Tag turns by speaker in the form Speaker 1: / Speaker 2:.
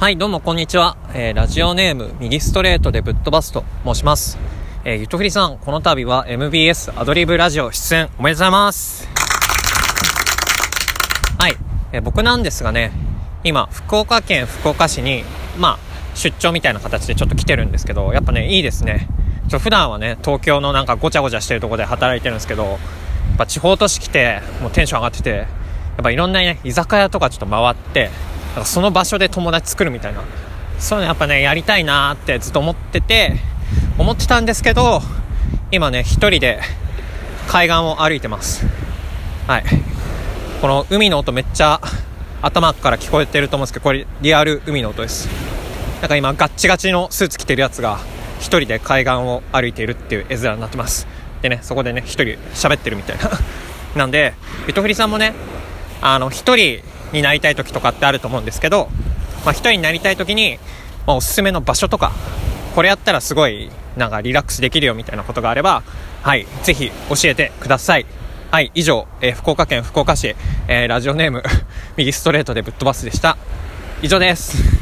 Speaker 1: はい、どうもこんにちは。えー、ラジオネーム、右ストレートでぶっ飛ばすと申します。えー、ゆとふりさん、この度は MBS アドリブラジオ出演おめでとうございます。はい、えー僕なんですがね、今、福岡県福岡市に、まあ、出張みたいな形でちょっと来てるんですけど、やっぱね、いいですね。ちょ普段はね、東京のなんかごちゃごちゃしてるところで働いてるんですけど、やっぱ地方都市来て、もうテンション上がってて、やっぱいろんなね、居酒屋とかちょっと回って、かその場所で友達作るみたいな、そういうのやっぱね、やりたいなーってずっと思ってて、思ってたんですけど、今ね、一人で海岸を歩いてます。はい。この海の音めっちゃ頭から聞こえてると思うんですけど、これリアル海の音です。なんか今ガッチガチのスーツ着てるやつが一人で海岸を歩いているっていう絵面になってます。でね、そこでね、一人喋ってるみたいな。なんで、ゆとふりさんもね、あの、一人になりたい時とかってあると思うんですけど、まあ一人になりたい時に、まあおすすめの場所とか、これやったらすごい、なんかリラックスできるよみたいなことがあれば、はい、ぜひ教えてください。はい、以上、えー福岡県福岡市、えーラジオネーム、右ストレートでぶっ飛ばすでした。以上です。